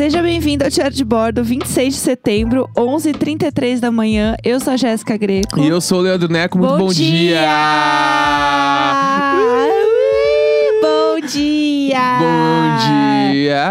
Seja bem-vindo ao Diário de Bordo, 26 de setembro, 11h33 da manhã. Eu sou a Jéssica Greco. E eu sou o Leandro Neco, muito bom, dia! Bom dia! Bom dia!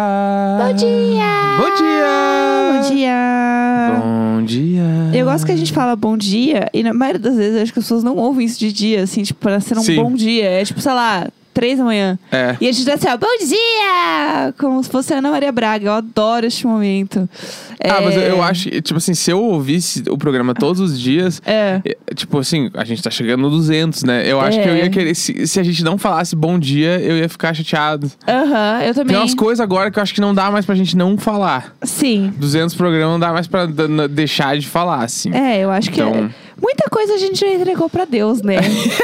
Bom dia! Bom dia! Bom dia! Bom dia! Eu gosto que a gente fala bom dia, e na maioria das vezes acho que as pessoas não ouvem isso de dia, assim, tipo, pra ser um Sim. bom dia. É tipo, sei lá, três da manhã. É. E a gente dá assim, ó, bom dia! Como se fosse a Ana Maria Braga. Eu adoro este momento. Ah, mas eu, É, eu acho, tipo assim, se eu ouvisse o programa todos os dias, É. é, tipo assim, a gente tá chegando no 200, né? Eu acho que eu É. ia querer, se, se a gente não falasse bom dia, eu ia ficar chateado. Aham, eu também. Tem umas coisas agora que eu acho que não dá mais pra gente não falar. Sim. 200 programas não dá mais pra deixar de falar, assim. É, eu acho que Então- muita coisa a gente já entregou pra Deus, né?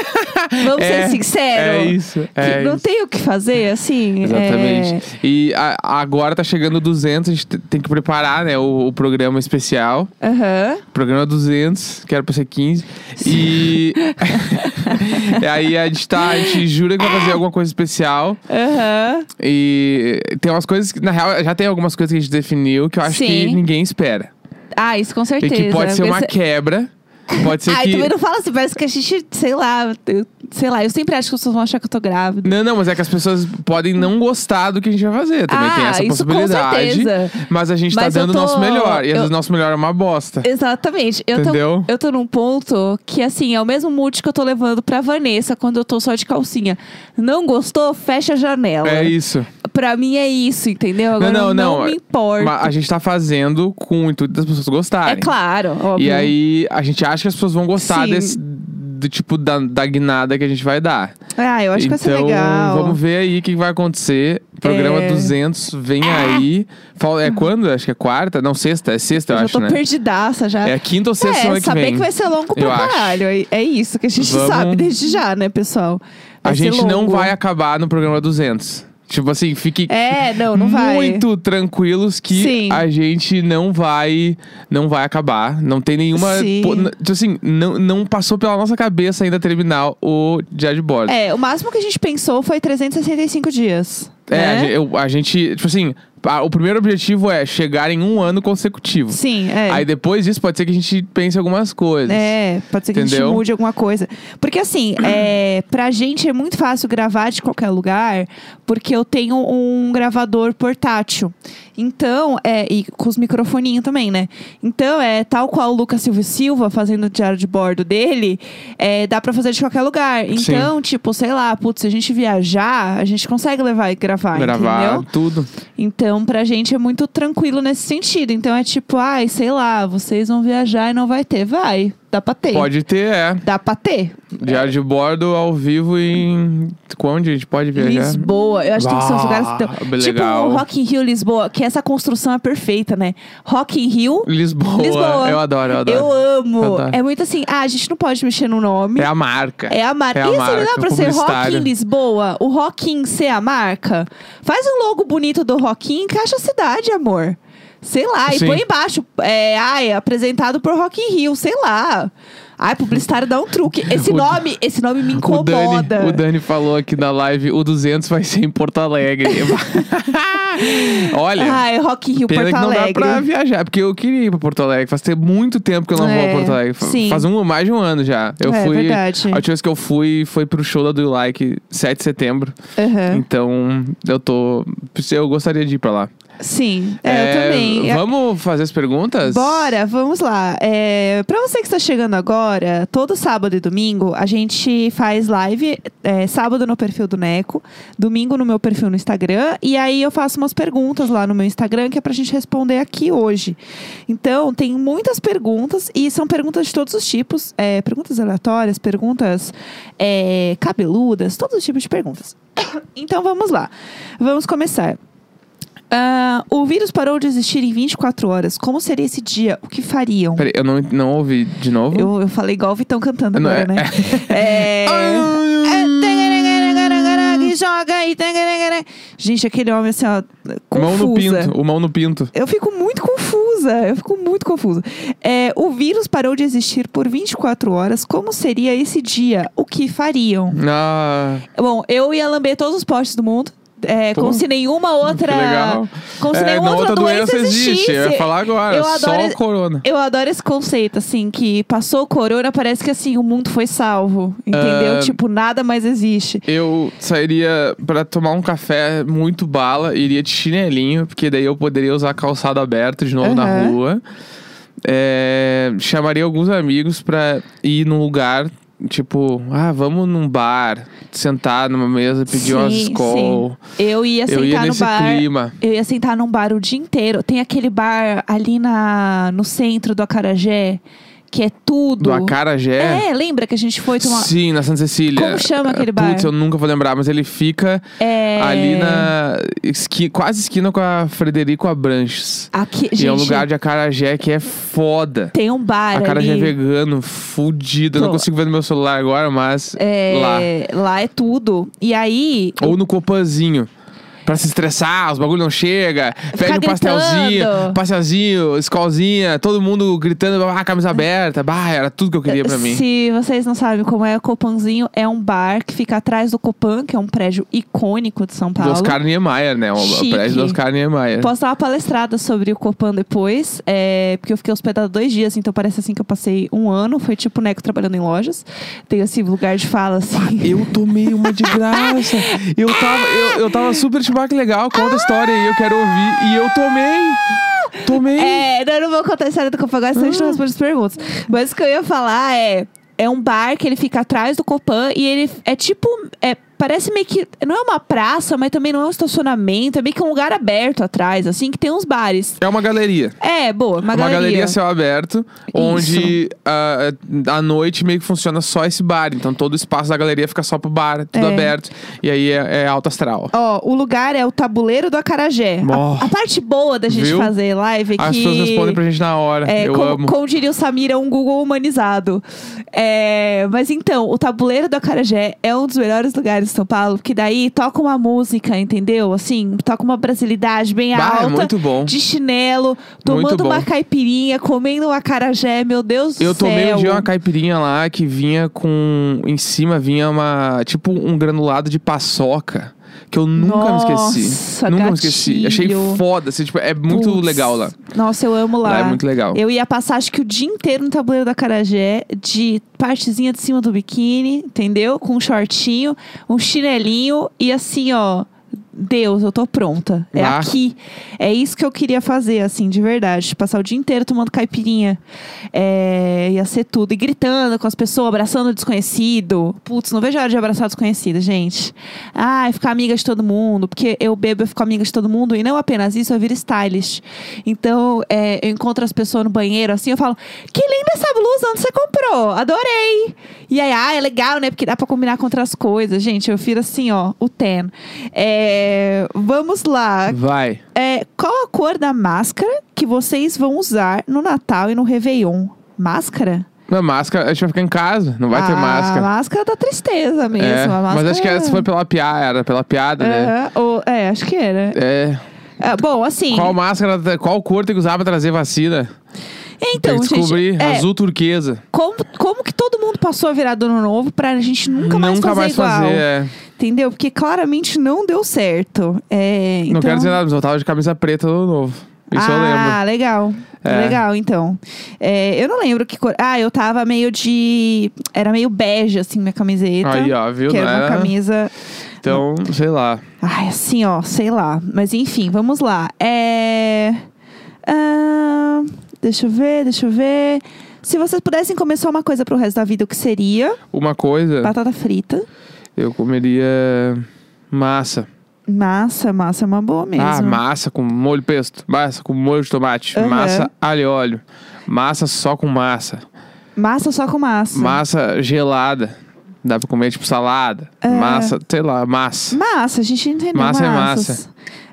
Vamos É, ser sinceros. É isso. Que É não isso. tem o que fazer, assim. Exatamente. é- E a- agora tá chegando o 200, a gente te- tem que preparar, né, o, o programa especial. Aham. Programa 200, que era pra ser 15. E... e aí a gente tá, a gente jura que vai fazer alguma coisa especial. Aham. E tem umas coisas que, na real, já tem algumas coisas que a gente definiu que eu acho que Sim. ninguém espera. Ah, isso com E certeza. que pode ser uma quebra. Pode ser Ai, que. também não fala assim, parece que a gente, sei lá, eu, sei lá, eu sempre acho que as pessoas vão achar que eu tô grávida. Não, não, mas é que as pessoas podem não gostar do que a gente vai fazer. Também Ah, tem essa isso com possibilidade. certeza. Mas a gente Mas tá dando o nosso tô- melhor. E às eu- vezes o nosso melhor é uma bosta. Exatamente. Eu Entendeu? tô, eu tô num ponto que, assim, é o mesmo mood que eu tô levando pra Vanessa quando eu tô só de calcinha. Não gostou? Fecha a janela. É isso. Pra mim é isso, entendeu? Agora não, não, me importa. Mas a gente tá fazendo com o intuito das pessoas gostarem. É claro, óbvio. E aí a gente acha que as pessoas vão gostar Sim. desse. Do tipo da, da guinada que a gente vai dar. Ah, eu acho então, que vai ser legal. vamos ver aí o que vai acontecer. Programa É. 200 vem aí. Fala- É quando? Acho que é quarta? Não, sexta. É sexta, eu, eu já acho, tô né? perdidaça já. É quinta ou sexta É, semana que saber vem. que vai ser longo pra caralho. É- É isso que a gente Vamos- sabe desde já, né, pessoal? Vai A gente não longo. vai acabar no programa 200. Tipo assim, fique É, não, não vai. muito tranquilos que Sim. a gente não vai não vai acabar. Não tem nenhuma. Pô, tipo assim, não, não passou pela nossa cabeça ainda terminar o diário de bordo. É, o máximo que a gente pensou foi 365 dias. É, a, né? gente, eu- a gente, tipo assim, a- o primeiro objetivo é chegar em um ano consecutivo. Sim, é. Aí depois disso pode ser que a gente pense algumas coisas. É, pode ser que a Entendeu? gente mude alguma coisa. Porque assim, é, pra gente é muito fácil gravar de qualquer lugar, porque eu tenho um gravador portátil. Então, é, e com os microfoninhos também, né? Então, é tal qual o Lucas Silva Silva fazendo o diário de bordo dele, é, dá pra fazer de qualquer lugar. Então, tipo, sei lá, putz, se a gente viajar, a gente consegue levar e gravar, Gravar entendeu? tudo. Então, pra gente é muito tranquilo nesse sentido. Então é tipo, ai, sei lá, vocês vão viajar e não vai ter. Vai, dá pra ter. Pode ter, é. Dá pra ter. Diário de bordo ao vivo em. Onde a gente pode viajar? Lisboa, eu acho que que ser uns lugares que Ah, tem- bem Tipo legal. Rock in Rio, Lisboa, que essa construção é perfeita, né? Rock in Rio, Lisboa. Lisboa. Eu adoro, eu adoro. eu amo. Eu adoro. É muito assim, ah, a gente não pode mexer no nome. É a marca. É a marca. É a Isso marca, não dá pra o ser Rock in Lisboa? O Rock in ser a marca? Faz um logo bonito do Rock in, encaixa a cidade, amor. Sei lá, e Sim. põe embaixo. É, ai, apresentado por Rock in Rio, sei lá. Ai, publicitário dá um truque. Esse O- nome, esse nome me O incomoda. Dani, o Dani falou aqui na live, o 200 vai ser em Porto Alegre. Olha, Ai, Rock in Rio, Porto que não dá Alegre. pra viajar, porque eu queria ir pra Porto Alegre. Faz ter muito tempo que eu não vou É, a Porto Alegre. Sim. Faz um, mais de um ano já. Eu É, fui. verdade. A última vez que eu fui foi pro show da Do You Like, 7 de setembro. Aham. Então, eu tô. Eu gostaria de ir pra lá. Sim, é, eu também. Vamos fazer as perguntas? Bora, vamos lá. É, para você que está chegando agora, todo sábado e domingo a gente faz live. é, sábado no perfil do Neco, domingo no meu perfil no Instagram. E aí eu faço umas perguntas lá no meu Instagram que é pra gente responder aqui hoje. Então, tem muitas perguntas e são perguntas de todos os tipos: é, perguntas aleatórias, perguntas é, cabeludas, todos os tipos de perguntas. Então vamos lá. Vamos começar. Ah, o vírus parou de existir em 24 horas. Como seria esse dia? O que fariam? Peraí, eu não, não ouvi de novo. Eu, eu falei igual o Vitão cantando Não, agora, é- né? É. É, joga aí. Gente, aquele homem assim, ó, Mão no confusa. pinto. O mão no pinto. Eu fico muito confusa. Eu fico muito confusa. É, o vírus parou de existir por 24 horas. Como seria esse dia? O que fariam? Ah, Bom, eu ia lamber todos os postes do mundo. É, Pô, como se nenhuma outra. Como se É, nenhuma outra, doença, existe. Eu ia falar agora, Eu só adoro o corona. Eu adoro esse conceito, assim, que passou o corona, parece que assim, o mundo foi salvo. Entendeu? Ah. Tipo, nada mais existe. Eu sairia pra tomar um café muito bala, iria de chinelinho, porque daí eu poderia usar calçado aberto de novo na Aham. rua. É, chamaria alguns amigos pra ir num lugar, tipo, ah, vamos num bar, sentar numa mesa, pedir umas Sim, Skol. Eu ia Eu sentar ia no bar. clima. Eu ia sentar num bar o dia inteiro. Tem aquele bar ali na, no centro do Acarajé, que é tudo. Do Acarajé. É, lembra que a gente foi tomar. Sim, na Santa Cecília. Como chama aquele bar? Putz, eu nunca vou lembrar, mas ele fica É... ali na esqui, quase esquina com a Frederico Abranches. Aqui, E gente, é um lugar de acarajé que é foda. tem um bar Acarajé ali. vegano, fudido. Eu não Tô. consigo ver no meu celular agora, mas lá. É, lá é tudo. E aí, Ou no Copanzinho. Pra se estressar, os bagulho não chega. Pede um pastelzinho, pastelzinho, escolzinha, todo mundo gritando, ah, camisa aberta. Bah, era tudo que eu queria pra mim. Se vocês não sabem como é o Copanzinho, é um bar que fica atrás do Copan, que é um prédio icônico de São Do Paulo. Oscar Niemeyer, né? O Chique. prédio do Oscar Niemeyer. Posso dar uma palestrada sobre o Copan depois, é, porque eu fiquei hospedada dois dias, então parece assim que eu passei um ano. Foi tipo Neco trabalhando em lojas. Tem esse lugar de fala, assim. Eu tomei uma de graça. Eu tava, eu, eu tava super tipo, ah, que legal, conta a história aí, eu quero ouvir. E eu tomei. Tomei. É, não, eu não vou contar a história do Copan agora, senão a gente não responde as perguntas. Mas o que eu ia falar é. É um bar que ele fica atrás do Copan e ele é tipo. É, parece meio que. Não é uma praça, mas também não é um estacionamento. É meio que um lugar aberto atrás, assim, que tem uns bares. É uma galeria. É, boa, uma, Uma galeria a céu aberto, onde ah, à noite meio que funciona só esse bar. Então todo o espaço da galeria fica só pro bar, tudo É. aberto. E aí é, é alto astral. Ó, o lugar é o tabuleiro do Acarajé. Oh. A, a parte boa da gente Viu? fazer live é que. As pessoas respondem pra gente na hora. É, eu como, amo. como diria o Samir, é um Google humanizado. É, mas então, o tabuleiro do Acarajé é um dos melhores lugares de São Paulo, porque daí toca uma música, entendeu? Assim, toca uma brasilidade bem Bah, é alta. bom. De chinelo, tomando uma caipirinha, comendo um acarajé, meu Deus Eu do céu. tomei um dia uma caipirinha lá que vinha com. Em cima vinha uma. Tipo um granulado de paçoca. Que eu nunca me esqueci. Nossa, nunca me esqueci. Achei gatilho. foda. Assim, tipo, é muito Putz. legal lá. Nossa, eu amo lá. Lá é muito legal. Eu ia passar, acho que o dia inteiro no tabuleiro da Carajé, de partezinha de cima do biquíni, entendeu? Com um shortinho, um chinelinho e assim, ó. Deus, eu tô pronta. É Lá. aqui. É isso que eu queria fazer, assim, de verdade. Passar o dia inteiro tomando caipirinha. É, ia ser tudo. E gritando com as pessoas, abraçando o desconhecido. Putz, não vejo a hora de abraçar o desconhecido, gente. Ai, ficar amiga de todo mundo. Porque eu bebo, eu fico amiga de todo mundo. E não apenas isso, eu viro stylish. Então, é, eu encontro as pessoas no banheiro, assim, eu falo, que linda essa blusa, onde você comprou? Adorei. E aí, ah, é legal, né? Porque dá pra combinar com outras coisas. Gente, eu viro assim, ó, o ten. É, vamos lá. Vai. É, qual a cor da máscara que vocês vão usar no Natal e no Réveillon? Máscara? Na máscara, a gente vai ficar em casa, não vai ter a máscara. máscara da tristeza mesmo. É, máscara... mas acho que essa foi pela piada, era pela piada, né? Aham, ou- é, acho que era. É. É, bom, assim. Qual máscara, qual cor tem que usar pra trazer vacina? Então, descobrir. gente, é, Azul turquesa. como, como que todo mundo passou a virar do ano novo pra gente nunca mais Nunca fazer mais igual? fazer. é. Entendeu? Porque claramente não deu certo. É, Não então... quero dizer nada, mas eu tava de camisa preta no novo. Isso ah, eu lembro. legal. É. Legal, então. É, eu não lembro que cor. Ah, eu tava meio de. Era meio bege, assim, minha camiseta. Aí, ó, viu? Que Não era uma era? camisa. Então, sei lá. Ai, assim, ó, sei lá. Mas enfim, vamos lá. É. ah, deixa eu ver, deixa eu ver. Se vocês pudessem comer só uma coisa pro resto da vida, o que seria? Uma coisa, Batata frita. eu comeria massa. Massa, massa é uma boa mesmo. Ah, massa com molho pesto. Massa com molho de tomate. Aham. Massa alho e óleo. Massa só com massa. Massa só com massa. Massa gelada. Dá pra comer tipo salada. Massa, sei lá, massa. Massa, a gente entendeu. Massa é massas.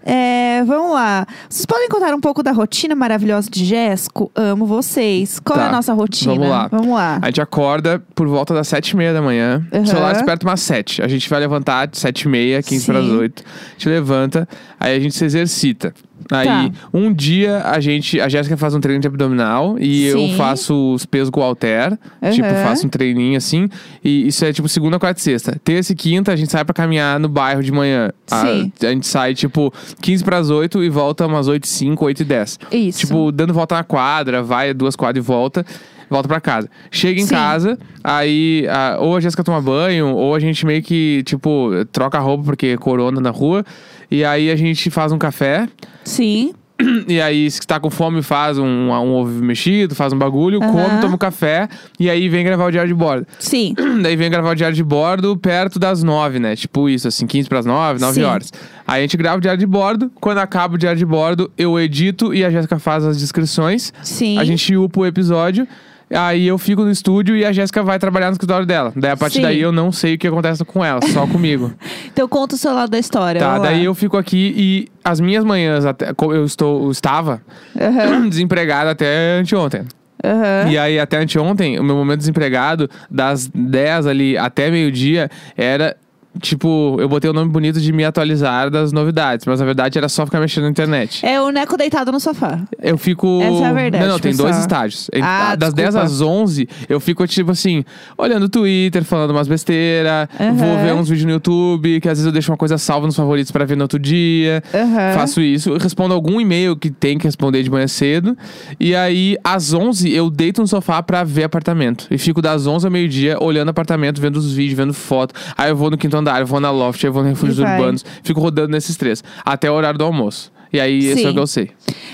É, vamos lá. Vocês podem contar um pouco da rotina maravilhosa de Jéssico? Amo vocês. Qual é Tá, a nossa rotina? vamos lá. Vamos lá. A gente acorda por volta das sete e meia da manhã. Aham. O celular desperta umas sete. A gente vai levantar de sete e meia, quinze para as oito. A gente levanta, aí a gente se exercita. Aí, Tá. um dia a gente. A Jéssica faz um treino de abdominal e Sim. eu faço os pesos com o halter. Tipo, Aham. faço um treininho assim. E isso é tipo segunda, quarta e sexta. Terça e quinta a gente sai pra caminhar no bairro de manhã. A- Sim. A, gente sai, tipo, 15 pras 8 e volta umas 8 e 5, 8 e 10. Isso. Tipo, dando volta na quadra, vai duas quadras e volta. Volta pra casa. Chega em Sim. casa, aí a- ou a Jéssica toma banho, ou a gente meio que, tipo, troca a roupa porque é corona na rua. E aí a gente faz um café. Sim. E aí, se tá com fome, faz um, um ovo mexido, faz um bagulho, Aham. come, toma um café. E aí vem gravar o diário de bordo. Sim. Daí vem gravar o diário de bordo perto das nove, né? Tipo isso, assim, 15 pras nove, nove Sim. horas. Aí a gente grava o diário de bordo. Quando acaba o diário de bordo, eu edito e a Jéssica faz as descrições. Sim. A gente upa o episódio. Aí eu fico no estúdio e a Jéssica vai trabalhar no escritório dela. Daí a partir Sim. daí eu não sei o que acontece com ela, só comigo. Então conta o seu lado da história. tá, vamos lá. daí eu fico aqui e as minhas manhãs, até, eu estou, eu estava Aham, desempregado até anteontem. aham. E aí, até anteontem, o meu momento desempregado, das 10 ali até meio-dia, era. Tipo, eu botei o nome bonito de me atualizar das novidades, mas na verdade era só ficar mexendo na internet. É o Neco deitado no sofá. Eu fico. Essa é a verdade, Não, não, tem pessoal. dois estágios. Ah, das 10 desculpa. às 11, eu fico, tipo assim, olhando o Twitter, falando umas besteiras, Aham. vou ver uns vídeos no YouTube, que às vezes eu deixo uma coisa salva nos favoritos pra ver no outro dia. Aham. Faço isso, respondo algum e-mail que tem que responder de manhã cedo. E aí, às 11, eu deito no sofá pra ver apartamento. E fico das 11 ao meio-dia olhando apartamento, vendo os vídeos, vendo foto. Aí eu vou no quinto andar, eu vou na loft, eu vou no refúgios E vai. urbanos. Fico rodando nesses três. Até o horário do almoço. E aí, esse é Sim. o que eu sei.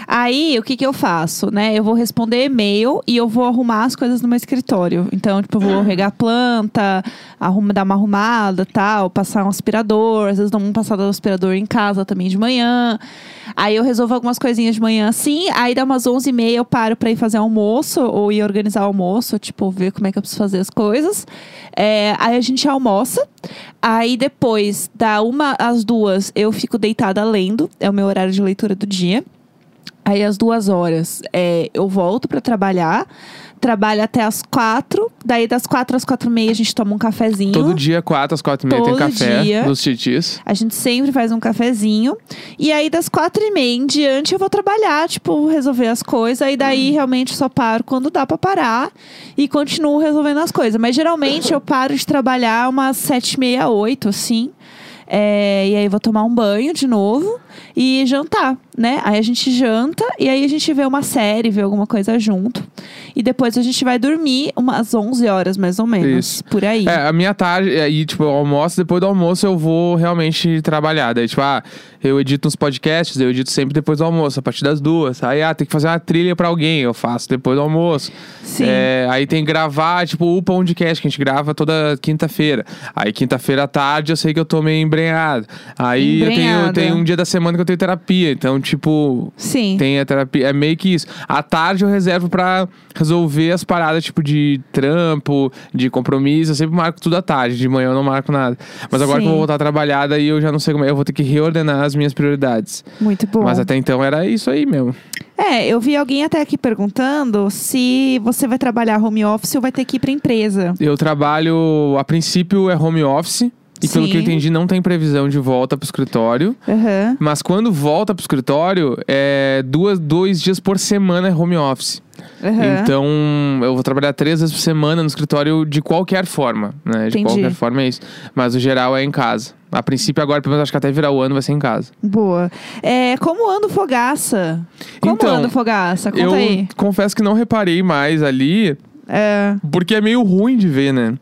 Aí, o que que eu faço, né? Eu vou responder e-mail e eu vou arrumar as coisas no meu escritório. Então, tipo, eu vou regar planta, arruma, dar uma arrumada, tal, passar um aspirador. Às vezes dou uma passada do aspirador em casa também de manhã. Aí eu resolvo algumas coisinhas de manhã assim. Aí dá umas 11h30 eu paro pra ir fazer almoço ou ir organizar o almoço, tipo, ver como é que eu preciso fazer as coisas. É, aí a gente almoça. Aí depois, da uma às duas, eu fico deitada lendo. É o meu horário de leitura do dia. Aí às duas horas é, eu volto pra trabalhar. Trabalho até às quatro. Daí das quatro às quatro e meia a gente toma um cafezinho. Todo dia, 4 às 4 e meia, tem Todo café dia. nos titis. A gente sempre faz um cafezinho. E aí, das quatro e meia em diante, eu vou trabalhar, tipo, resolver as coisas. E daí, realmente, só paro quando dá pra parar. E continuo resolvendo as coisas. Mas, geralmente, eu paro de trabalhar umas sete e meia, oito, assim. É, e aí, vou tomar um banho de novo e jantar, né? Aí a gente janta e aí a gente vê uma série, vê alguma coisa junto. E depois a gente vai dormir umas 11 horas, mais ou menos. Isso. Por aí. É, a minha tarde, aí, tipo, eu almoço, depois do almoço eu vou realmente trabalhar. Daí, tipo, ah, eu edito uns podcasts, eu edito sempre depois do almoço, a partir das duas. Aí, ah, tem que fazer uma trilha pra alguém, eu faço depois do almoço. Sim. É, aí tem que gravar, tipo, o podcast que a gente grava toda quinta-feira. Aí, quinta-feira à tarde, eu sei que eu tô meio embrenhado. Aí, eu tenho, tenho um dia da semana que eu tenho terapia. Então, tipo, Sim. tem a terapia, é meio que isso. À tarde eu reservo pra resolver as paradas, tipo, de trampo, de compromisso. Eu sempre marco tudo à tarde, de manhã eu não marco nada. Mas agora Sim. que eu vou voltar a trabalhar, daí eu já não sei como é. Eu vou ter que reordenar as minhas prioridades. Muito bom. Mas até então era isso aí mesmo. É, eu vi alguém até aqui perguntando se você vai trabalhar home office ou vai ter que ir pra empresa. Eu trabalho, a princípio é home office. E pelo Sim. que eu entendi, não tem previsão de volta pro escritório. Aham. Mas quando volta pro escritório, é duas, dois dias por semana é home office. aham. Então, eu vou trabalhar três vezes por semana no escritório de qualquer forma, né? De Entendi. qualquer forma é isso. Mas o geral é em casa. A princípio, agora, pelo menos acho que até virar o ano vai ser em casa. Boa. É, como anda o Fogaça? Como Então, anda o Fogaça? Conta eu aí. confesso que não reparei mais ali, É. porque é meio ruim de ver, né?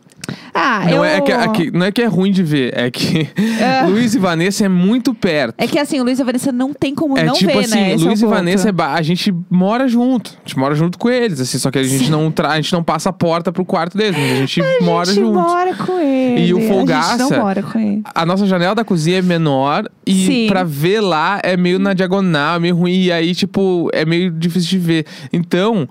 Ah, Não, eu... é que, é que- não é que é ruim de ver, é que É. Luiz e Vanessa é muito perto. É que assim, o Luiz e Vanessa não tem como É não tipo ver, assim, né? Esse é Luiz e ponto. Vanessa, é ba- a gente mora junto. A gente mora junto com eles, assim, só que a gente, não, tra- a gente não passa a porta pro quarto deles, a gente mora A gente junto. mora com ele. E o A gente Folgaça- não mora com ele. A nossa janela da cozinha é menor e Sim. pra ver lá é meio na diagonal, é meio ruim. E aí, tipo, é meio difícil de ver. Então,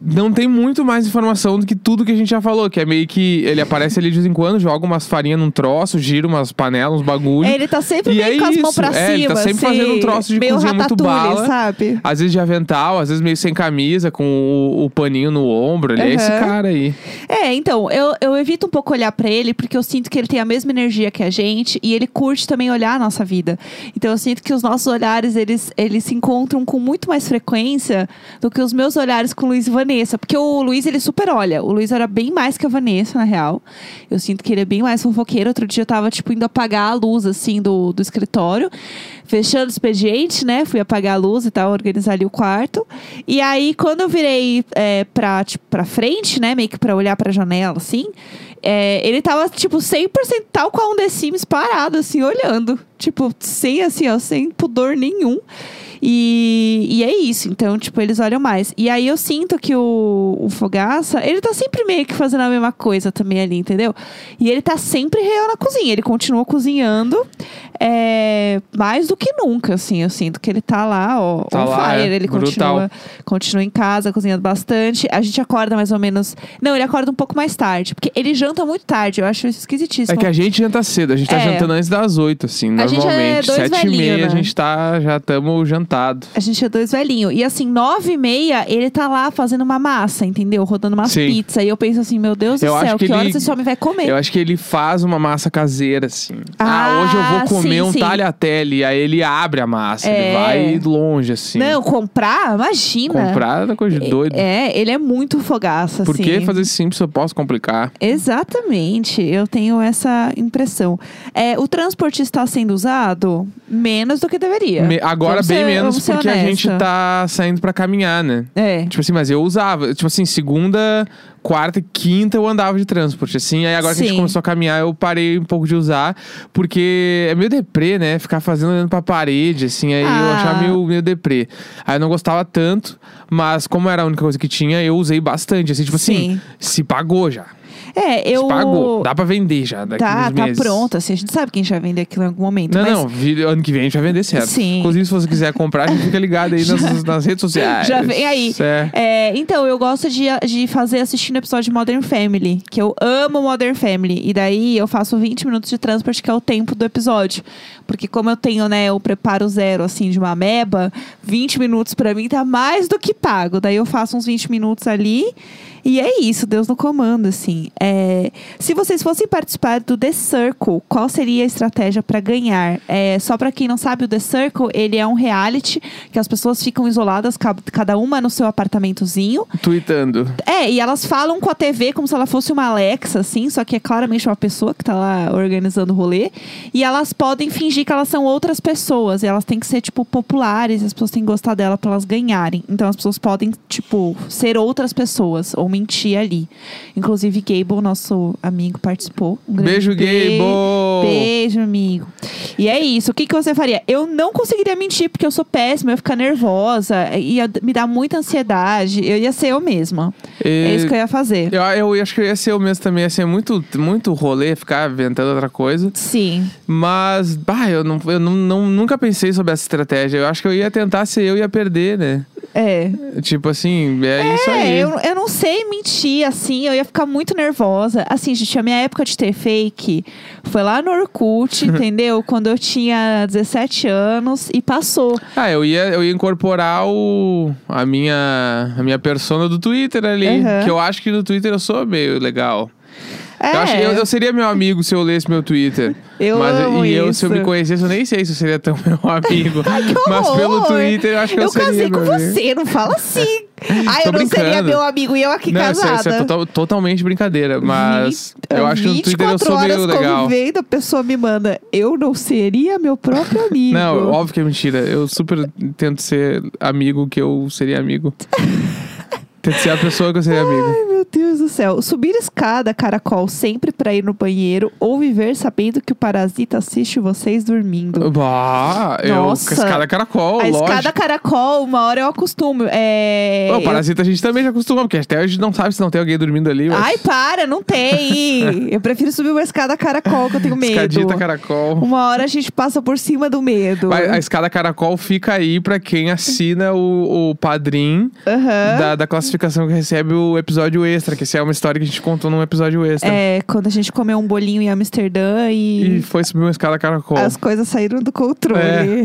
não tem muito mais informação do que tudo que a gente já falou, que é meio que ele aparece ali de vez em quando, joga umas farinhas num troço, gira umas panelas, uns bagulho. É, ele tá sempre E meio é com as mãos pra é, cima. ele tá sempre assim, fazendo um troço de meio cozinha muito bala. sabe? Às vezes de avental, às vezes meio sem camisa, com o, o paninho no ombro. Ele é esse cara aí. É, então, eu, eu evito um pouco olhar pra ele, porque eu sinto que ele tem a mesma energia que a gente e ele curte também olhar a nossa vida. Então eu sinto que os nossos olhares, eles, eles se encontram com muito mais frequência do que os meus olhares com o Luiz e Vanessa. Porque o Luiz, ele super olha. O Luiz era bem mais que a Vanessa, na real. Eu sinto que ele é bem mais fofoqueiro. Outro dia eu tava, tipo, indo apagar a luz, assim, do, do escritório. Fechando o expediente, né? Fui apagar a luz e tal, organizar ali o quarto. E aí, quando eu virei é, pra, tipo, pra frente, né? Meio que pra olhar pra janela, assim. é, ele tava, tipo, 100% tal qual um The Sims parado, assim, olhando. Tipo, sem, assim, ó, sem pudor nenhum. E, e é isso. Então, tipo, eles olham mais. E aí eu sinto que o, o Fogaça, ele tá sempre meio que fazendo a mesma coisa também ali, entendeu? E ele tá sempre real na cozinha. Ele continua cozinhando é, mais do que nunca, assim. Eu sinto que ele tá lá, ó, Tá on lá, fire. é, ele brutal. continua, continua em casa, cozinhando bastante. A gente acorda mais ou menos. Não, ele acorda um pouco mais tarde. Porque ele janta muito tarde. Eu acho isso esquisitíssimo. É que a gente janta cedo, a gente tá É. jantando antes das oito, assim, A é normalmente. Sete e meia né? a gente tá, já estamos jantado. A gente é dois velhinhos. E assim, nove e meia, ele tá lá fazendo uma massa, entendeu? Rodando umas Sim. pizzas. E eu penso assim, meu Deus Eu do céu, que que, horas ele- esse homem vai comer? Eu acho que ele faz uma massa caseira, assim. Ah, Ah, hoje eu vou comer sim, um sim. talha-tele. Aí ele abre a massa, É. ele vai longe, assim. Não, comprar? Imagina. Comprar é coisa de doido. É, ele é muito fogaça, Por assim. que fazer simples eu posso complicar? Exatamente, eu tenho essa impressão. É, o transporte está sendo usado menos do que deveria. Me- agora Vamos bem ser- menos porque a gente tá saindo pra caminhar, né? É. Tipo assim, mas eu usava. Tipo assim, segunda, quarta e quinta eu andava de transporte, assim. Aí agora que a gente Sim. começou a caminhar, eu parei um pouco de usar. Porque é meio deprê, né? Ficar fazendo olhando pra parede, assim. Aí eu Ah. achava meio, meio deprê. Aí eu não gostava tanto. Mas como era a única coisa que tinha, eu usei bastante. Assim, tipo assim, Sim. se pagou já. É, eu. Pagou. Dá pra vender já daqui Tá, uns tá meses. pronto. Assim, a gente sabe que a gente vai vender aquilo em algum momento. Não, mas não, ano que vem a gente vai vender certo. Sim. Inclusive, se você quiser comprar, a gente fica ligado aí nas, nas redes sociais. Já vem aí. É. É, então, eu gosto de, de fazer assistindo episódio de Modern Family, que eu amo Modern Family. E daí eu faço 20 minutos de transporte, que é o tempo do episódio. Porque como eu tenho, né, o preparo zero, assim, de uma ameba, 20 minutos pra mim tá mais do que pago. Daí eu faço uns 20 minutos ali. E é isso, Deus no comando, assim. É, se vocês fossem participar do The Circle, qual seria a estratégia pra ganhar? É, só pra quem não sabe, o The Circle, ele é um reality que as pessoas ficam isoladas, ca- cada uma no seu apartamentozinho. Tweetando. É, e elas falam com a TV como se ela fosse uma Alexa, assim, só que é claramente uma pessoa que tá lá organizando o rolê. E elas podem fingir que elas são outras pessoas. E elas têm que ser, tipo, populares, as pessoas têm que gostar dela pra elas ganharem. Então as pessoas podem, tipo, ser outras pessoas ou mentir ali. Inclusive, Gable, nosso amigo, participou. Um Beijo, be- Gable! Beijo, amigo. E é isso. O que, que você faria? Eu não conseguiria mentir, porque eu sou péssima, eu ia ficar nervosa, ia me dar muita ansiedade. Eu ia ser eu mesma. É isso que eu ia fazer. Eu, eu acho que eu ia ser eu mesmo também, ia ser muito, muito rolê, ficar inventando outra coisa. Sim. Mas, bah, eu, não, eu não, não- nunca pensei sobre essa estratégia. Eu acho que eu ia tentar ser eu e ia perder, né? É. Tipo assim, é, isso É, aí. eu, eu não sei mentir, assim, eu ia ficar muito nervosa. Assim, gente, a minha época de ter fake foi lá no Orkut, entendeu? Quando eu tinha 17 anos e passou. Ah, eu ia, eu ia incorporar o, a, minha, a minha persona do Twitter ali. Aham. Que eu acho que no Twitter eu sou meio legal. É, Eu, acho, eu, eu seria meu amigo se eu lesse meu Twitter. Eu Mas, amo e eu, se eu me isso. conhecesse, eu nem sei se eu seria tão meu amigo. que Mas pelo! Twitter eu acho que eu, eu seria. casei com você, não fala assim. Ai, Tô eu não seria meu amigo e eu aqui Não, isso, é- casada. isso é total- totalmente brincadeira. Mas Vi- eu acho que no Twitter eu 24 sou meio horas legal. a pessoa me manda, eu não seria meu próprio amigo. Não, óbvio que é mentira. Eu super tento ser amigo que eu seria amigo. tento ser a pessoa que eu seria amigo. Ai, meu Deus do céu. Subir escada, caracol, sempre pra ir no banheiro ou viver sabendo que o parasita assiste vocês dormindo. Bah, eu. Nossa. Escada caracol, a lógico. escada caracol, uma hora eu acostumo. É... Eu- parasita a gente também já acostuma, porque até hoje não sabe se não tem alguém dormindo ali. mas- Ai, para, não tem. eu prefiro subir uma escada caracol, que eu tenho medo. Escadita caracol. Uma hora a gente passa por cima do medo. Mas a escada caracol fica aí pra quem assina o, o padrim Aham. da, da classificação gratificação que recebe o episódio extra, que essa é uma história que a gente contou num episódio extra. É, quando a gente comeu um bolinho em Amsterdã e, E foi subir uma escada caracol. as coisas saíram do controle.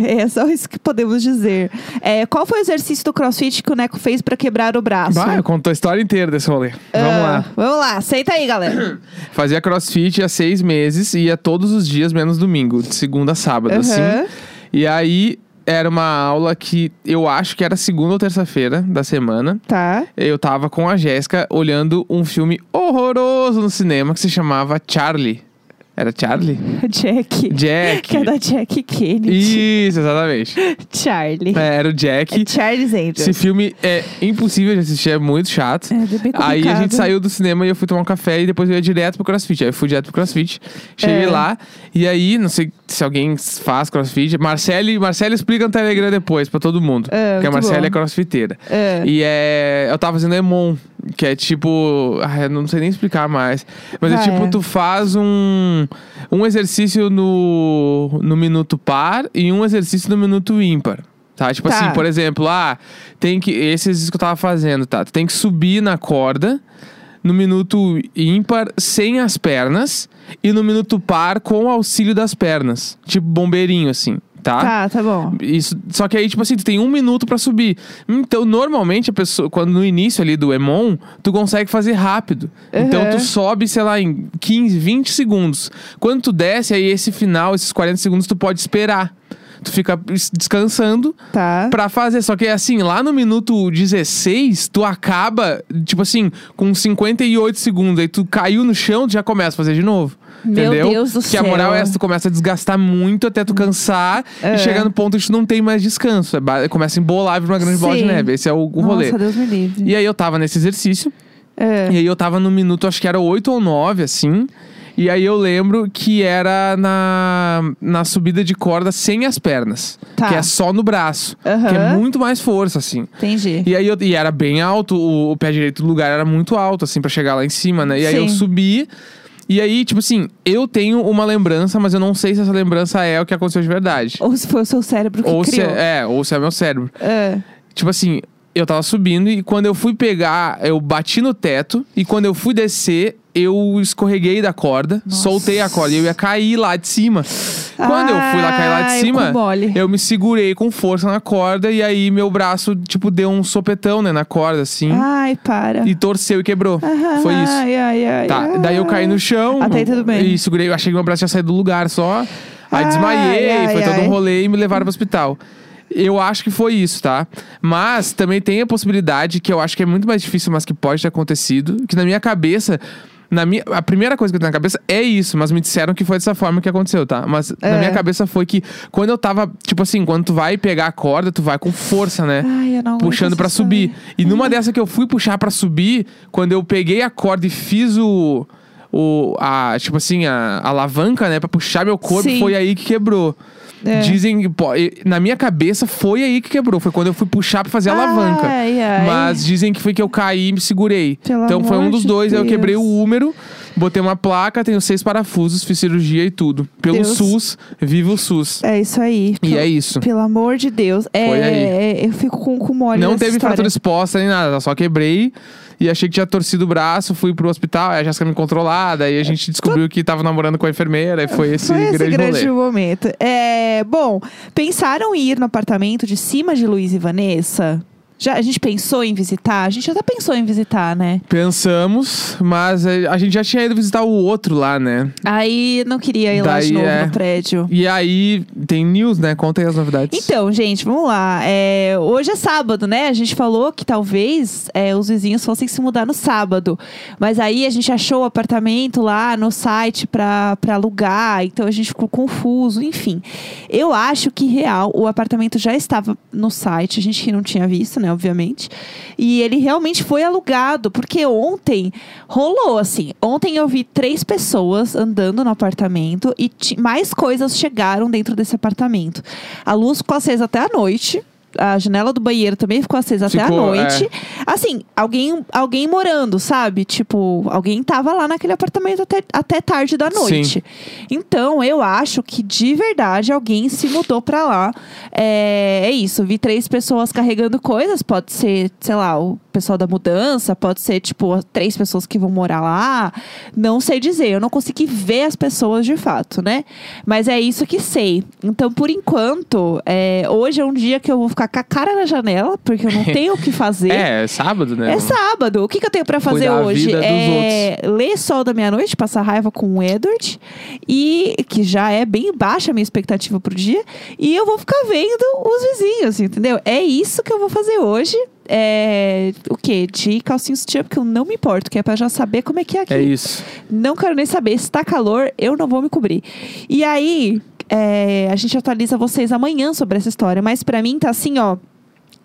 É. só isso que podemos dizer. É, qual foi o exercício do crossfit que o Neco fez pra quebrar o braço? Bah, eu conto a história inteira desse rolê. Vamos Ah, lá. Vamos lá, senta aí, galera. Fazia crossfit há seis meses e ia todos os dias, menos domingo, de segunda a sábado, assim. Aham. E aí era uma aula que eu acho que era segunda ou terça-feira da semana. Tá. Eu tava com a Jéssica olhando um filme horroroso no cinema que se chamava Charlie. Era Charlie? Jack. Jack. Que é da Jack Kennedy. Isso, exatamente. Charlie. É, era o Jack. É Charles Angels. Esse filme é impossível de assistir, é muito chato. É, é bem Aí a complicado. gente saiu do cinema e eu fui tomar um café e depois eu ia direto pro crossfit. Aí eu fui direto pro crossfit. Cheguei É. lá e aí, não sei se alguém faz crossfit. Marcele, Marcele explica no Telegram depois pra todo mundo. É, porque a Marcele bom. é crossfiteira. É. E é. Eu tava fazendo Emon, que é tipo. Ah, eu não sei nem explicar mais. Mas é Ah, tipo, é. tu faz um, um exercício no, no minuto par e um exercício no minuto ímpar. Tá? Tipo Tá. assim, por exemplo, ah, tem que. Esse exercício que eu tava fazendo, tá? Tu tem que subir na corda no minuto ímpar sem as pernas e no minuto par com o auxílio das pernas. Tipo bombeirinho, assim, Tá, tá bom. isso, só que aí, tipo assim, tu tem um minuto pra subir. Então, normalmente, a pessoa, quando no início ali do Emon, tu consegue fazer rápido. Então, Uhum. tu sobe, sei lá, em 15, 20 segundos. Quando tu desce, aí esse final, esses 40 segundos, tu pode esperar. Tu fica es- descansando Tá. pra fazer. Só que assim, lá no minuto 16, tu acaba, tipo assim, com 58 segundos. Aí tu caiu no chão, tu já começa a fazer de novo. Meu entendeu? Deus do Que a céu. moral é essa, tu começa a desgastar muito até tu cansar É. e chegar no ponto que tu não tem mais descanso. É Começa a embolar e vira uma grande bola de Sim. neve. Esse é o, o rolê. Nossa, Deus me livre. E aí eu tava nesse exercício. É. E aí eu tava no minuto, acho que era 8 ou 9, assim. E aí eu lembro que era na, na subida de corda sem as pernas. Tá. Que é só no braço. Aham. Que é muito mais força, assim. Entendi. E aí eu, e era bem alto, o, o pé direito do lugar era muito alto, assim, pra chegar lá em cima, né? E aí eu Sim. subi. E aí, tipo assim, eu tenho uma lembrança, mas eu não sei se essa lembrança é o que aconteceu de verdade. Ou se foi o seu cérebro que ou se criou. é, é, ou se é meu cérebro. É. Tipo assim, eu tava subindo e quando eu fui pegar, eu bati no teto e quando eu fui descer, eu escorreguei da corda, Nossa. soltei a corda e eu ia cair lá de cima. Quando eu fui lá cair lá de cima, eu me segurei com força na corda e aí meu braço, tipo, deu um sopetão, né, na corda, assim. Ai, para. E torceu e quebrou. Ah, Foi isso. Ai, ai, ai. Tá, ai. daí eu caí no chão. Até aí tudo bem. E segurei, eu achei que meu braço tinha saído do lugar só. Aí Ai, desmaiei, ai, foi todo um rolê e me levaram pro hospital. Eu acho que foi isso, tá? Mas também tem a possibilidade, que eu acho que é muito mais difícil, mas que pode ter acontecido, que na minha cabeça. Na minha, a primeira coisa que eu tenho na cabeça é isso, mas me disseram que foi dessa forma que aconteceu, tá? Mas É. na minha cabeça foi que quando eu tava, tipo assim, quando tu vai pegar a corda, tu vai com força, né? Ai, eu não aguento puxando pra subir. E numa dessa que eu fui puxar pra subir, quando eu peguei a corda e fiz o. o a, tipo assim, a, a alavanca, né, pra puxar meu corpo, Sim. foi aí que quebrou. É. Dizem, pô, na minha cabeça foi aí que quebrou. Foi quando eu fui puxar pra fazer a alavanca. Ai, ai. Mas dizem que foi que eu caí e me segurei. Pelo então foi um dos dois. Aí eu quebrei o Deus. úmero, botei uma placa, tenho seis parafusos, fiz cirurgia e tudo. Pelo Deus. SUS, viva o SUS. É isso aí. E é isso. Pelo amor de Deus. É, Foi aí. é, eu fico com com mole Não teve história. fratura exposta nem nada, só quebrei e achei que tinha torcido o braço, fui pro hospital, a Jéssica me controlada, aí a gente descobriu que tava namorando com a enfermeira, e foi esse Foi esse grande, grande momento. É, bom, pensaram em ir no apartamento de cima de Luiz e Vanessa? Já, a gente pensou em visitar? A gente até pensou em visitar, né? Pensamos, mas a gente já tinha ido visitar o outro lá, né? Aí não queria ir lá de Daí novo é. no prédio. E aí tem news, né? Conta aí as novidades. Então, gente, vamos lá. É, hoje é sábado, né? A gente falou que talvez é, os vizinhos fossem se mudar no sábado. Mas aí a gente achou o apartamento lá no site pra, pra alugar. Então a gente ficou confuso. Enfim, eu acho que real o apartamento já estava no site. A gente que não tinha visto, né? Obviamente. E ele realmente foi alugado. Porque ontem rolou assim. Ontem eu vi três pessoas andando no apartamento e mais coisas chegaram dentro desse apartamento. A luz ficou acesa até a noite. A janela do banheiro também ficou acesa até a Ficou, noite. é. Assim, alguém, alguém morando, sabe? Tipo, alguém tava lá naquele apartamento até, até tarde da noite. Então, eu acho que de verdade alguém se mudou pra lá. É, é isso, vi três pessoas carregando coisas. Pode ser, sei lá, o pessoal da mudança, pode ser, tipo, três pessoas que vão morar lá. Não sei dizer, eu não consegui ver as pessoas de fato, né? Mas é isso que sei. Então, por enquanto, é, hoje é um dia que eu vou ficar com a cara na janela, porque eu não tenho o que fazer. É, é sábado, né? É sábado. O que, que eu tenho pra fazer Cuidar hoje? É ler Sol da Meia-Noite, passar raiva com o Edward. E que já é bem baixa a minha expectativa pro dia. E eu vou ficar vendo os vizinhos, entendeu? É isso que eu vou fazer hoje. É, o quê? De calcinha sutiã, porque eu não me importo, que é pra já saber como é que é aqui. É isso. Não quero nem saber. Se tá calor, eu não vou me cobrir. E aí, é, a gente atualiza vocês amanhã sobre essa história. Mas pra mim tá assim, ó.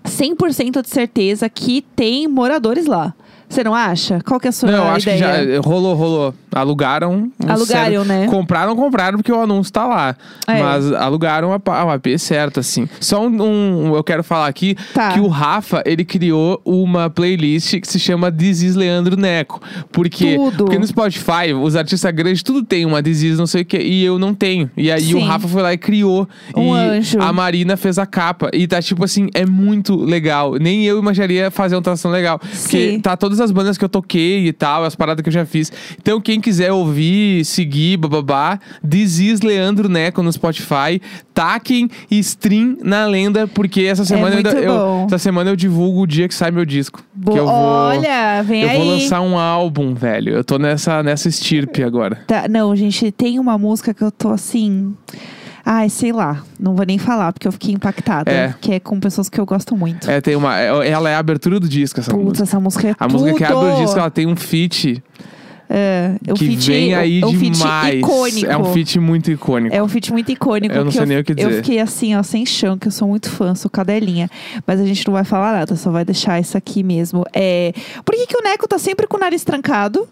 100% de certeza que tem moradores lá. Você não acha? Qual que é a sua Não, eu acho ideia? que já rolou, rolou. Alugaram. Alugaram, né? Compraram, compraram, porque o anúncio tá lá. É. Mas alugaram a, o AP certo, assim. Só um, um- Eu quero falar aqui Tá. que o Rafa, ele criou uma playlist que se chama is Leandro Neco. Porque, Tudo. porque no Spotify, os artistas grandes, tudo tem uma is não sei o que, e eu não tenho. E aí o Sim. Rafa foi lá e criou. Um e anjo. a Marina fez a capa. E tá tipo assim, é muito legal. Nem eu imaginaria fazer uma tradução legal. Porque Sim. tá todas as bandas que eu toquei e tal, as paradas que eu já fiz. Então, quem quiser ouvir, seguir, bababá, This is Leandro Neco no Spotify. Taquem e stream na lenda, porque essa semana eu, É eu- bom. essa semana eu divulgo o dia que sai meu disco. Bo- que eu vou, Olha, vem eu aí. vou lançar um álbum, velho. Eu tô nessa, nessa estirpe agora. Tá, não, gente, tem uma música que eu tô assim. Ai, sei lá. Não vou nem falar, porque eu fiquei impactada. É. Que é com pessoas que eu gosto muito. É, tem uma. é- Ela é a abertura do disco, essa Putz, música. essa música é A tudo. música que abre o disco, ela tem um feat É, que feat- vem aí é um demais. icônico. É um feat muito icônico. É um feat muito icônico. Eu não sei nem o que Eu dizer. fiquei assim, ó, sem chão, que eu sou muito fã, sou cadelinha. Mas a gente não vai falar nada, só vai deixar isso aqui mesmo. É... Por que, que o Neco tá sempre com o nariz trancado?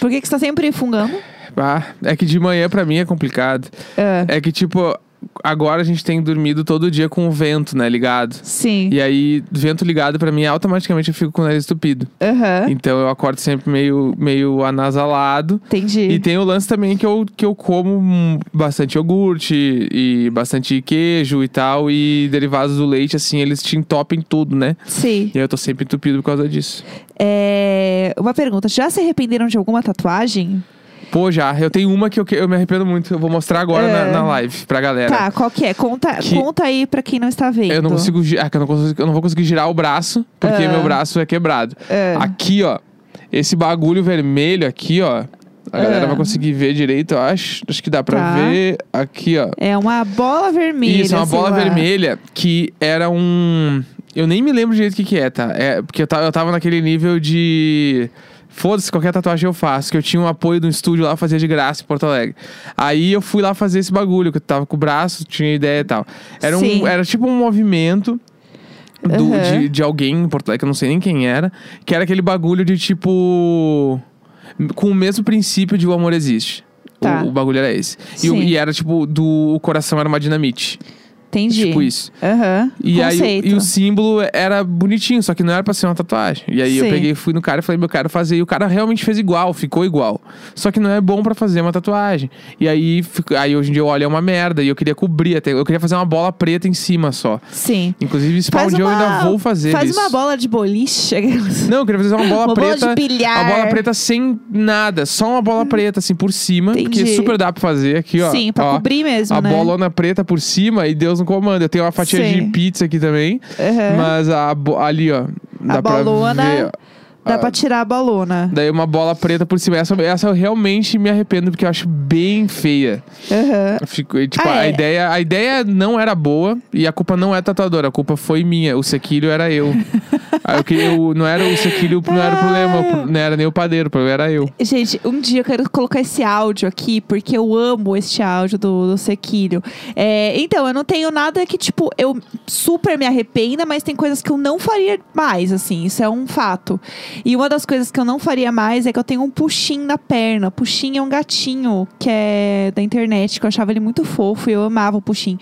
Por que, que você tá sempre fungando? Ah, é que de manhã pra mim é complicado. É, É que, tipo, agora a gente tem dormido todo dia com o vento, né, ligado? sim. E aí, vento ligado pra mim, automaticamente eu fico com o nariz estupido. Aham. Então eu acordo sempre meio, meio anasalado. Entendi. E tem o lance também que eu, que eu como bastante iogurte e bastante queijo e tal. E derivados do leite, assim, eles te entopem tudo, né? Sim. E eu tô sempre entupido por causa disso. É, Uma pergunta: já se arrependeram de alguma tatuagem? Pô, já, eu tenho uma que eu, que eu me arrependo muito. Eu vou mostrar agora É. na, na live pra galera. Tá, qual que é? Conta, Que- conta aí pra quem não está vendo. Eu não consigo ah, eu não consigo, eu não vou conseguir girar o braço, porque Ah. meu braço é quebrado. É. Aqui, ó, esse bagulho vermelho aqui, ó. A galera Ah. vai conseguir ver direito, eu acho. Acho que dá pra Tá. ver aqui, ó. É uma bola vermelha. Isso, é uma bola lá. vermelha que era um. Eu nem me lembro direito o que, que é, tá? É, porque eu tava, eu tava naquele nível de. Foda-se, qualquer tatuagem eu faço. Que eu tinha um apoio de um estúdio lá, fazia de graça em Porto Alegre. Aí eu fui lá fazer esse bagulho, que eu tava com o braço, tinha ideia e tal. Era, Sim. um, era tipo um movimento do- Aham. de, de alguém em Porto Alegre, que eu não sei nem quem era, que era aquele bagulho de tipo. Com o mesmo princípio de o amor existe. O- Tá. O, bagulho era esse. E, o- e era tipo, do o coração era uma dinamite. Entendi. Tipo isso. Aham. E aí Conceito. e o símbolo era bonitinho, só que não era pra ser uma tatuagem. E aí eu Sim. peguei, fui no cara e falei, meu, eu quero fazer. E o cara realmente fez igual, ficou igual. Só que não é bom pra fazer uma tatuagem. E aí, aí hoje em dia eu olho é uma merda. E eu queria cobrir até. Eu queria fazer uma bola preta em cima só. Sim. Inclusive, isso pra um Faz dia eu ainda vou fazer Faz isso. uma bola de boliche. Não, eu queria fazer uma bola Uma bola preta. de bilhar. Uma bola preta sem nada. Só uma bola preta, assim, por cima. Entendi. Que super dá pra fazer aqui, ó. Sim, pra ó, cobrir mesmo, A né? bolona preta por cima e Deus no comando. Eu tenho uma fatia Sim. de pizza aqui também. Aham. Mas a ali, ó. Dá A pra bolona- ver, ó. Dá Ah, pra tirar a bolona. Daí uma bola preta por cima. Essa, essa eu realmente me arrependo, porque eu acho bem feia. Eu fico- tipo, Ah, a, é. ideia, a ideia não era boa e a culpa não é tatuadora, a culpa foi minha. O sequilho era eu. Aí eu queria, eu- não era o sequilho, não era o problema, pro- não era nem o padeiro, o problema era eu. Gente, um dia eu quero colocar esse áudio aqui, porque eu amo este áudio do, do Sequilho. É, então, eu não tenho nada que, tipo, eu super me arrependa, mas tem coisas que eu não faria mais, assim, isso é um fato. E uma das coisas que eu não faria mais é que eu tenho um puxim na perna. Puxim é um gatinho que é da internet, que eu achava ele muito fofo e eu amava o puxim.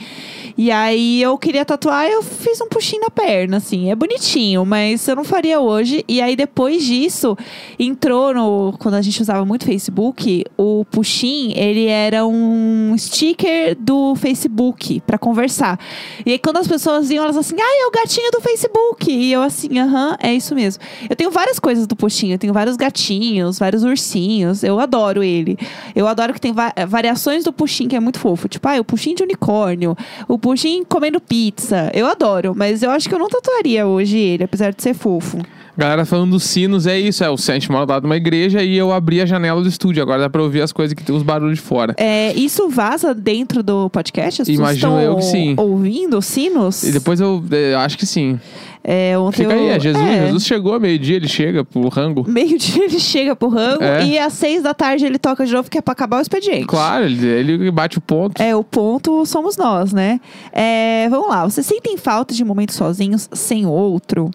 E aí eu queria tatuar, eu fiz um puxim na perna, assim. É bonitinho, mas eu não faria hoje. E aí depois disso, entrou no. Quando a gente usava muito Facebook, o puxim, ele era um sticker do Facebook pra conversar. E aí quando as pessoas iam, elas assim, ai, é o gatinho do Facebook. E eu assim, aham, é isso mesmo. Eu tenho várias coisas do puxinho, eu tenho vários gatinhos, vários ursinhos. Eu adoro ele. Eu adoro que tem va- variações do puxim que é muito fofo. Tipo, ah, o puxim de unicórnio, o puxim comendo pizza. Eu adoro, mas eu acho que eu não tatuaria hoje ele, apesar de ser fofo. Galera falando dos sinos, é isso. É, o a gente mora lado de uma igreja e eu abri a janela do estúdio. Agora dá pra ouvir as coisas que tem os barulhos de fora. É, isso vaza dentro do podcast? As Imagino eu que sim. ouvindo os sinos? E depois eu, eu acho que sim. É, ontem Fica eu- aí, é Jesus. é. Jesus chegou meio-dia, ele chega pro rango. Meio-dia ele chega pro rango É. e às seis da tarde ele toca de novo, que é pra acabar o expediente. Claro, ele, ele bate o ponto. É, o ponto somos nós, né? É, vamos lá, vocês sentem falta de momentos sozinhos sem outro?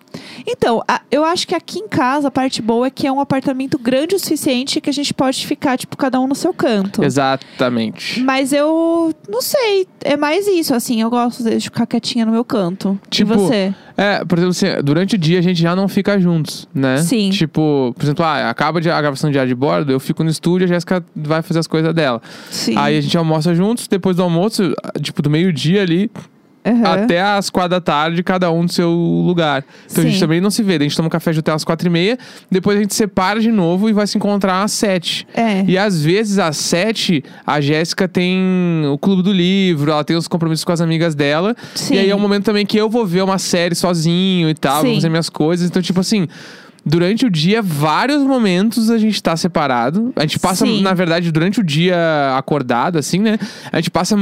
Então, a- eu acho que aqui em casa a parte boa é que é um apartamento grande o suficiente que a gente pode ficar, tipo, cada um no seu canto. Exatamente. Mas eu não sei, é mais isso, assim, eu gosto de ficar quietinha no meu canto. Tipo, e você? É, por exemplo, assim, durante o dia a gente já não fica juntos, né? Sim. Tipo, por exemplo, ah, acaba de, a gravação de ar de bordo, eu fico no estúdio, a Jéssica vai fazer as coisas dela. Sim. Aí a gente almoça juntos, depois do almoço, tipo, do meio-dia ali, Aham. até as quatro da tarde, cada um no seu lugar. Então a gente Sim. também não se vê. A gente toma um café junto até às quatro e meia, depois a gente separa de novo e vai se encontrar às sete. É. E às vezes, às sete, a Jéssica tem o clube do livro, ela tem os compromissos com as amigas dela. Sim. E aí é um momento também que eu vou ver uma série sozinho e tal, vou Sim. fazer minhas coisas. Então, tipo assim. Durante o dia, vários momentos a gente tá separado. A gente passa, Sim. na verdade, durante o dia acordado, assim, né? A gente passa,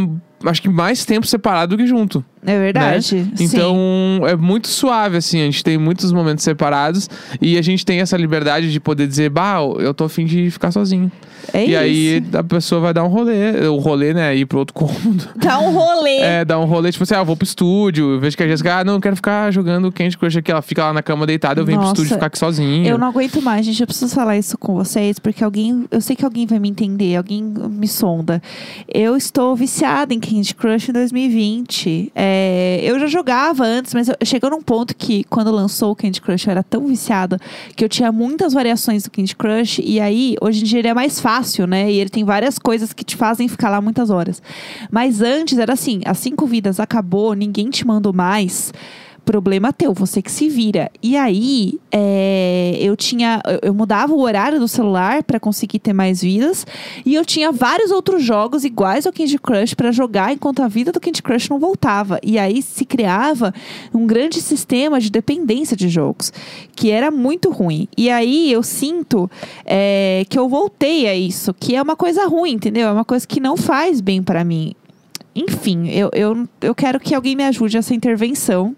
acho que mais tempo separado do que junto. É verdade. Né? Então é muito suave, assim. A gente tem muitos momentos separados e a gente tem essa liberdade de poder dizer, bah, eu tô afim de ficar sozinho. é e isso. aí a pessoa vai dar um rolê. O rolê, né? Ir pro outro cômodo. Dá um rolê. É, dar um rolê, tipo assim, ah, eu vou pro estúdio. Eu vejo que a Jéssica, ah, não, eu quero ficar jogando Candy Crush aqui. Ela fica lá na cama deitada, eu venho pro Nossa, estúdio ficar aqui sozinho. Eu não aguento mais, gente. Eu preciso falar isso com vocês, porque alguém. Eu sei que alguém vai me entender, alguém me sonda. Eu estou viciada em Candy Crush em 2020. É, eu já jogava antes, mas chegou num ponto que, quando lançou o Candy Crush, eu era tão viciada que eu tinha muitas variações do Candy Crush. E aí, hoje em dia, ele é mais fácil, né? E ele tem várias coisas que te fazem ficar lá muitas horas. Mas antes era assim: as cinco vidas acabou, ninguém te mandou mais problema teu, você que se vira. E aí, é, eu tinha. eu- mudava o horário do celular pra conseguir ter mais vidas. E eu tinha vários outros jogos iguais ao Candy Crush pra jogar enquanto a vida do Candy Crush não voltava. E aí se criava um grande sistema de dependência de jogos, que era muito ruim. E aí eu sinto é, que eu voltei a isso, que é uma coisa ruim, entendeu? É uma coisa que não faz bem pra mim. Enfim, eu, eu, eu quero que alguém me ajude essa intervenção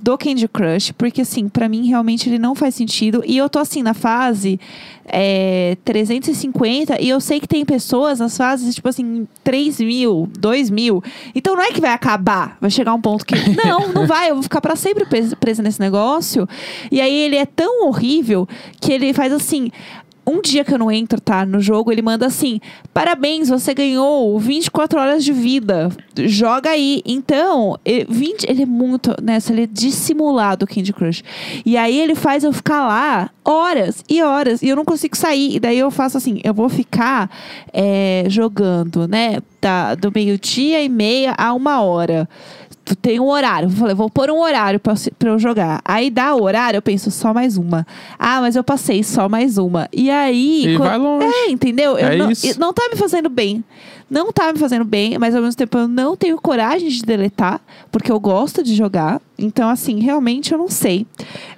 do Candy Crush, porque assim, pra mim realmente ele não faz sentido. E eu tô assim na fase é, 350 e eu sei que tem pessoas nas fases, tipo assim, 3 mil, 2 mil. Então não é que vai acabar, vai chegar um ponto que. Não, não vai, eu vou ficar pra sempre pres- presa nesse negócio. E aí ele é tão horrível que ele faz assim. Um dia que eu não entro, tá, no jogo, ele manda assim: parabéns, você ganhou 24 horas de vida. Joga aí. Então, ele, 20, ele é muito nessa, ele é dissimulado Candy Crush. E aí ele faz eu ficar lá horas e horas e eu não consigo sair. E daí eu faço assim: eu vou ficar é, jogando, né, da, do meio-dia e meia a uma hora. Tem um horário. Eu falei, vou pôr um horário pra, pra eu jogar. Aí dá o horário, eu penso, só mais uma. Ah, mas eu passei só mais uma. E aí. E quan- vai longe. É, entendeu? Eu É não, isso. não tá me fazendo bem. Não tá me fazendo bem, mas ao mesmo tempo eu não tenho coragem de deletar, porque eu gosto de jogar. Então, assim, realmente eu não sei.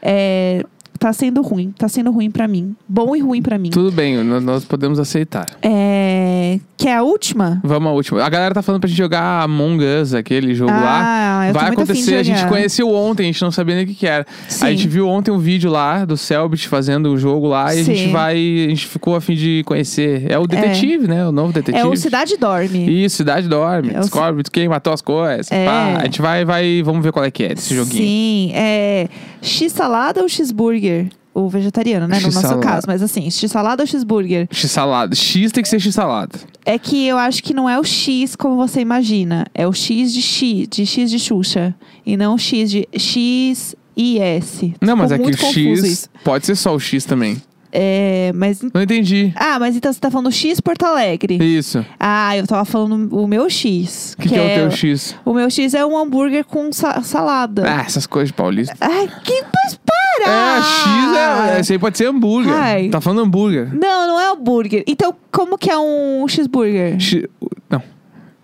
É, tá sendo ruim. Tá sendo ruim pra mim. Bom e ruim pra mim. Tudo bem, nós, nós podemos aceitar. É, quer a última? Vamos à última. A galera tá falando pra gente jogar Among Us, aquele jogo lá. Ah, eu tô Vai acontecer, a gente conheceu ontem, a gente não sabia nem o que, que era. Sim. A gente viu ontem um vídeo lá do Selbit fazendo o jogo lá e a gente Sim. vai. A gente ficou a fim de conhecer. É o detetive, né? O novo detetive. É o Cidade Dorme. Isso, Cidade Dorme. É Descobre quem matou as coisas. É. Pá, a gente vai, vai. Vamos ver qual é que é desse joguinho. Sim, é X salada ou cheeseburger? o vegetariano, né? No nosso X-salada. caso. Mas assim, x-salada ou x-burger? X-salada. X tem que ser X-salada. É que eu acho que não é o X como você imagina. É o X de X, de X de Xuxa. E não o X de X e S. Não, mas é que o X isso. pode ser só o X também. É, mas. Não entendi. Ah, mas então você tá falando X Porto Alegre. Isso. Ah, eu tava falando o meu X. O que, que é o teu X? O meu X é um hambúrguer com sa- salada. Ah, essas coisas de paulista. Ai, que mas para! É, X é. Esse aí pode ser hambúrguer. Ai. Tá falando hambúrguer. Não, não é hambúrguer. Então, como que é um cheeseburger? X. Não.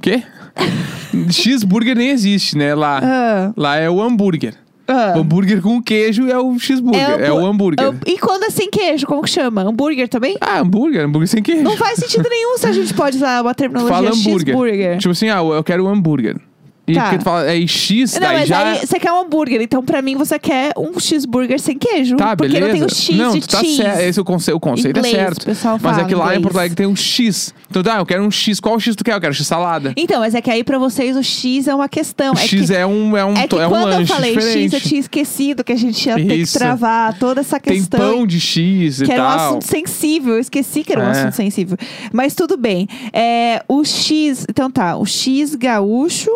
Quê? X-burger nem existe, né? Lá. Ah, Lá é o hambúrguer. Ah. O hambúrguer com queijo é o X-burger. É, hambú- o hambúrguer. Ham- E quando é sem queijo, como que chama? Hambúrguer também? Ah, hambúrguer. Hambúrguer sem queijo. Não faz sentido nenhum se a gente pode usar uma Tu terminologia fala hambúrguer. cheeseburger. Tipo assim, ah, eu quero um hambúrguer. E Tá. porque tu fala, é X, Não, daí mas já... aí você quer um hambúrguer. Então, pra mim, você quer um cheeseburger sem queijo. Tá, porque beleza. não tem o X não, de tu tá cheese. certo. Esse é o, conce... o conceito Inglês, é certo. o pessoal Mas é fala que lá em inglês. Porto Alegre tem um X. Então, tá, eu quero um X. Qual X tu quer? Eu quero X-salada. Então, mas é que aí pra vocês o X é uma questão. O é X que... é um, é um, É que é um quando eu lanche falei diferente. X, eu tinha esquecido que a gente ia ter que Isso. travar toda essa Tem questão. pão de X e que era um tal. assunto sensível, eu esqueci que era um É. assunto sensível. Mas tudo bem. É, o X, então tá, o X gaúcho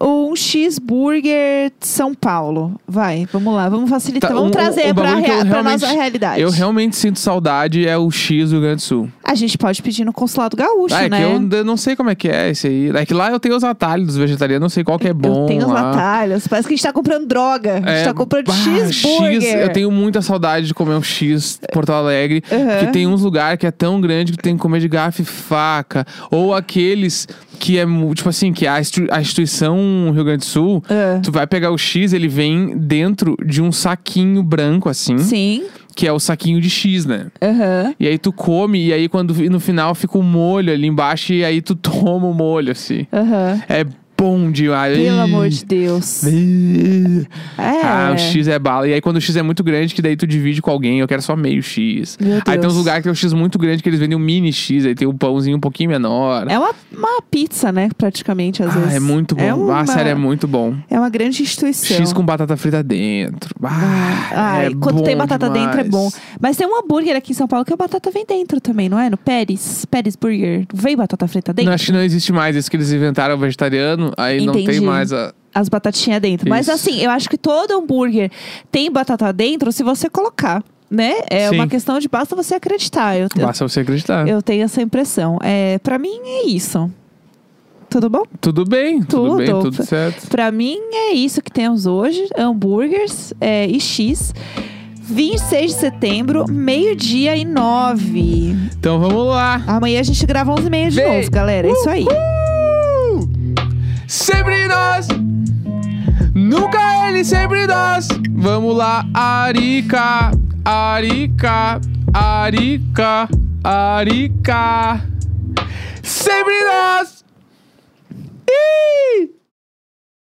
um cheeseburger de São Paulo? Vai, vamos lá, vamos facilitar, Tá, vamos um- trazer um pra, eu rea- pra nossa realidade. Eu realmente sinto saudade é o X do Rio Grande do Sul. A gente pode pedir no consulado gaúcho, Ah, é né? que eu ainda não sei como é que é esse aí. É que lá eu tenho os atalhos dos vegetarianos, não sei qual que é bom. eu tenho os lá. atalhos. Parece que a gente tá comprando droga. A gente É, tá comprando bah, cheeseburger. X, eu tenho muita saudade de comer um X Porto Alegre. Uhum. Porque tem uns lugares que é tão grande que tem que comer de garfo e faca. Ou aqueles que é, tipo assim, que a, institu- a instituição Rio Grande do Sul, Ah. tu vai pegar o X, ele vem dentro de um saquinho branco, assim. Sim. Que é o saquinho de X, né? Aham. E aí tu come, e aí quando no final fica o molho ali embaixo, e aí tu toma o molho, assim. Aham. É bom demais. Pelo amor de Deus. Ih. É. Ah, o X é bala. E aí, quando o X é muito grande, que daí tu divide com alguém, eu quero só meio X. Aí tem uns lugares que tem o X muito grande que eles vendem um mini X, aí tem um pãozinho um pouquinho menor. É uma, uma pizza, né? Praticamente, às ah, vezes. é muito bom. É uma, Ah, sério, é muito bom. é uma grande instituição. X com batata frita dentro. Ah, Ai, é quando tem batata demais. dentro é bom. Mas tem um hambúrguer aqui em São Paulo que a batata vem dentro também, não é? No Pérez. Pérez Burger. Vem batata frita dentro? Não, acho que não existe mais. Esse que eles inventaram o aí não Entendi. tem mais a. As batatinhas dentro. Mas Isso. assim, eu acho que todo hambúrguer tem batata dentro se você colocar, né? É Sim. uma questão de basta você acreditar. Eu, Basta você acreditar. eu tenho essa impressão. É, para mim é isso. Tudo bom? Tudo bem, tudo, Tudo. bem, tudo certo. Pra mim é isso que temos hoje: hambúrgueres é, e X. 26 de setembro, meio-dia e nove. Então vamos lá. Amanhã a gente grava 11 e meia de Vem. novo, galera. É isso aí. Uh! Sempre nós, nunca ele, sempre nós. Vamos lá, Arica, Arica, Arica, Arica. Sempre nós. Ih!